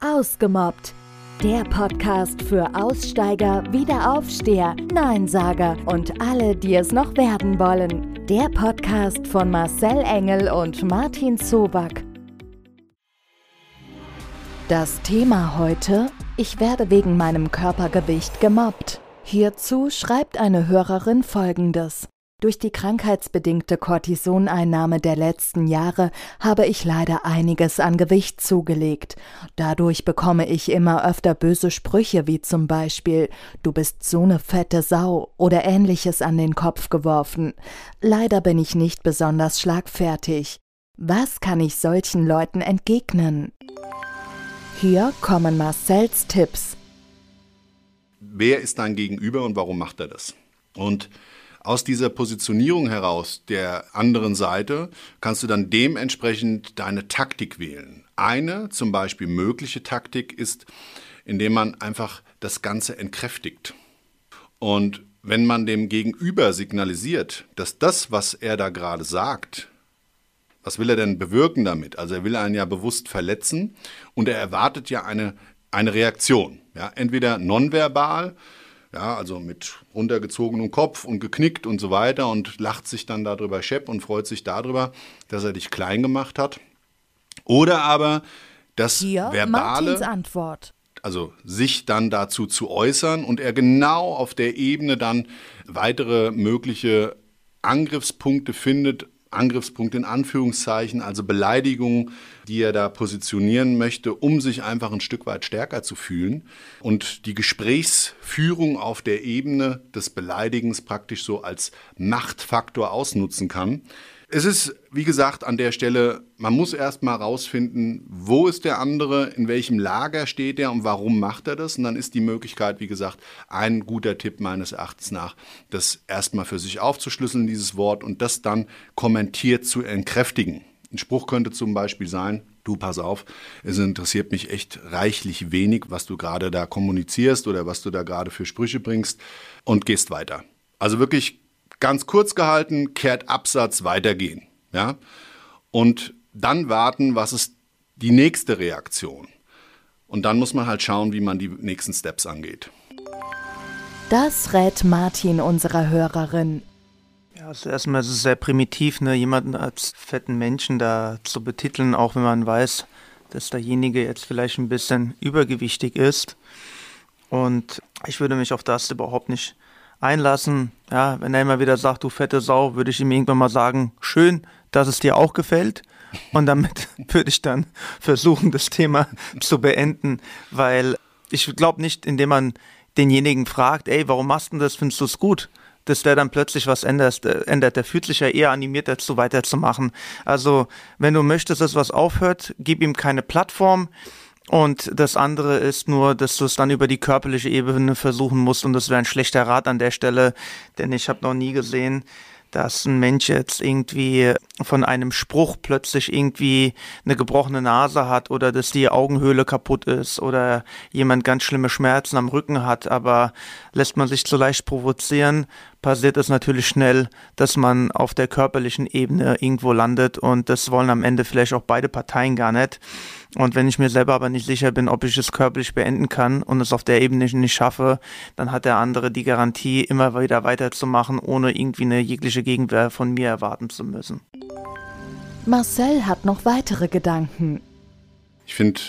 Ausgemobbt. Der Podcast für Aussteiger, Wiederaufsteher, Neinsager und alle, die es noch werden wollen. Der Podcast von Marcel Engel und Martin Zoback. Das Thema heute: Ich werde wegen meinem Körpergewicht gemobbt. Hierzu schreibt eine Hörerin folgendes. Durch die krankheitsbedingte Cortisoneinnahme der letzten Jahre habe ich leider einiges an Gewicht zugelegt. Dadurch bekomme ich immer öfter böse Sprüche wie zum Beispiel Du bist so ne fette Sau oder ähnliches an den Kopf geworfen. Leider bin ich nicht besonders schlagfertig. Was kann ich solchen Leuten entgegnen? Hier kommen Marcells Tipps. Wer ist dein Gegenüber und warum macht er das? Und aus dieser Positionierung heraus der anderen Seite kannst du dann dementsprechend deine Taktik wählen. Eine zum Beispiel mögliche Taktik ist, indem man einfach das Ganze entkräftigt. Und wenn man dem Gegenüber signalisiert, dass das, was er da gerade sagt, was will er denn bewirken damit? Also er will einen ja bewusst verletzen und er erwartet ja eine, eine Reaktion. Ja, entweder nonverbal, ja, also mit runtergezogenem Kopf und geknickt und so weiter und lacht sich dann darüber schepp und freut sich darüber, dass er dich klein gemacht hat. Oder aber das Hier verbale, Antwort. also sich dann dazu zu äußern und er genau auf der Ebene dann weitere mögliche Angriffspunkte findet, Angriffspunkt in Anführungszeichen, also Beleidigungen, die er da positionieren möchte, um sich einfach ein Stück weit stärker zu fühlen und die Gesprächsführung auf der Ebene des Beleidigens praktisch so als Machtfaktor ausnutzen kann. Es ist, wie gesagt, an der Stelle, man muss erst mal rausfinden, wo ist der andere, in welchem Lager steht er und warum macht er das. Und dann ist die Möglichkeit, wie gesagt, ein guter Tipp meines Erachtens nach, das erstmal für sich aufzuschlüsseln, dieses Wort, und das dann kommentiert zu entkräftigen. Ein Spruch könnte zum Beispiel sein, du pass auf, es interessiert mich echt reichlich wenig, was du gerade da kommunizierst oder was du da gerade für Sprüche bringst und gehst weiter. Also wirklich ganz kurz gehalten, kehrt Absatz, weitergehen. Ja? Und dann warten, was ist die nächste Reaktion. Und dann muss man halt schauen, wie man die nächsten Steps angeht. Das rät Martin unserer Hörerin. Ja, also erstmal ist es sehr primitiv, ne, jemanden als fetten Menschen da zu betiteln, auch wenn man weiß, dass derjenige jetzt vielleicht ein bisschen übergewichtig ist. Und ich würde mich auf das überhaupt nicht einlassen. Ja, wenn er immer wieder sagt, du fette Sau, würde ich ihm irgendwann mal sagen, schön, dass es dir auch gefällt. Und damit würde ich dann versuchen, das Thema zu beenden, weil ich glaube nicht, indem man denjenigen fragt, ey, warum machst du das, findest du es gut? dass der dann plötzlich was ändert, äh, ändert. Der fühlt sich ja eher animiert dazu, weiterzumachen. Also, wenn du möchtest, dass was aufhört, gib ihm keine Plattform. Und das andere ist nur, dass du es dann über die körperliche Ebene versuchen musst. Und das wäre ein schlechter Rat an der Stelle, denn ich habe noch nie gesehen, dass ein Mensch jetzt irgendwie von einem Spruch plötzlich irgendwie eine gebrochene Nase hat oder dass die Augenhöhle kaputt ist oder jemand ganz schlimme Schmerzen am Rücken hat, aber lässt man sich zu leicht provozieren, passiert es natürlich schnell, dass man auf der körperlichen Ebene irgendwo landet und das wollen am Ende vielleicht auch beide Parteien gar nicht. Und wenn ich mir selber aber nicht sicher bin, ob ich es körperlich beenden kann und es auf der Ebene nicht schaffe, dann hat der andere die Garantie, immer wieder weiterzumachen, ohne irgendwie eine jegliche Gegenwehr von mir erwarten zu müssen. Marcel hat noch weitere Gedanken. Ich finde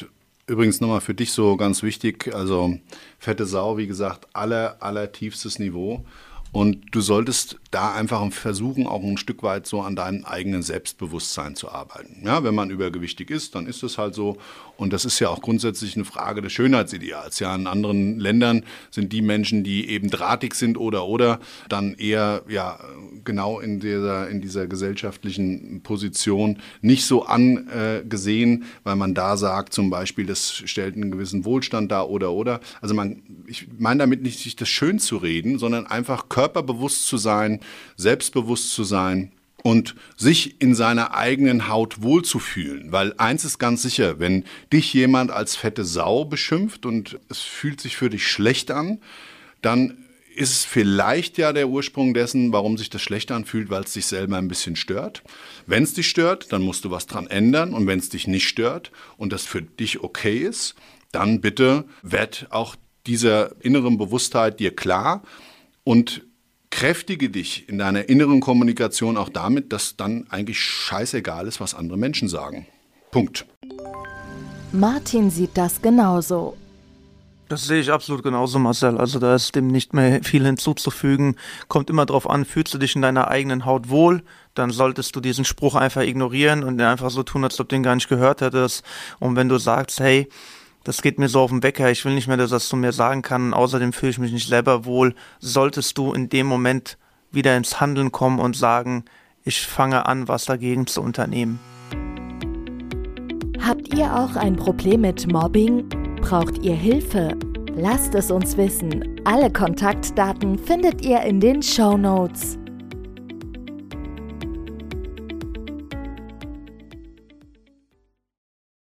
übrigens nochmal für dich so ganz wichtig, also fette Sau, wie gesagt, aller, aller tiefstes Niveau. Und du solltest da einfach versuchen, auch ein Stück weit so an deinem eigenen Selbstbewusstsein zu arbeiten. Ja, wenn man übergewichtig ist, dann ist es halt so. Und das ist ja auch grundsätzlich eine Frage des Schönheitsideals. Ja, in anderen Ländern sind die Menschen, die eben drahtig sind oder oder dann eher ja genau in dieser in dieser gesellschaftlichen Position nicht so angesehen, weil man da sagt zum Beispiel, das stellt einen gewissen Wohlstand dar oder oder. Also man, ich meine damit nicht sich das schön zu reden, sondern einfach körperbewusst zu sein, selbstbewusst zu sein und sich in seiner eigenen Haut wohlzufühlen. Weil eins ist ganz sicher, wenn dich jemand als fette Sau beschimpft und es fühlt sich für dich schlecht an, dann ist es vielleicht ja der Ursprung dessen, warum sich das schlecht anfühlt, weil es dich selber ein bisschen stört. Wenn es dich stört, dann musst du was dran ändern und wenn es dich nicht stört und das für dich okay ist, dann bitte werd auch dieser inneren Bewusstheit dir klar und kräftige dich in deiner inneren Kommunikation auch damit, dass dann eigentlich scheißegal ist, was andere Menschen sagen. Punkt. Martin sieht das genauso. Das sehe ich absolut genauso, Marcel. Also da ist dem nicht mehr viel hinzuzufügen. Kommt immer darauf an, fühlst du dich in deiner eigenen Haut wohl, dann solltest du diesen Spruch einfach ignorieren und einfach so tun, als ob du den gar nicht gehört hättest. Und wenn du sagst, hey, das geht mir so auf den Wecker, ich will nicht mehr, dass das zu mir sagen kann, außerdem fühle ich mich nicht selber wohl, solltest du in dem Moment wieder ins Handeln kommen und sagen, ich fange an, was dagegen zu unternehmen. Habt ihr auch ein Problem mit Mobbing? Braucht ihr Hilfe? Lasst es uns wissen. Alle Kontaktdaten findet ihr in den Show Notes.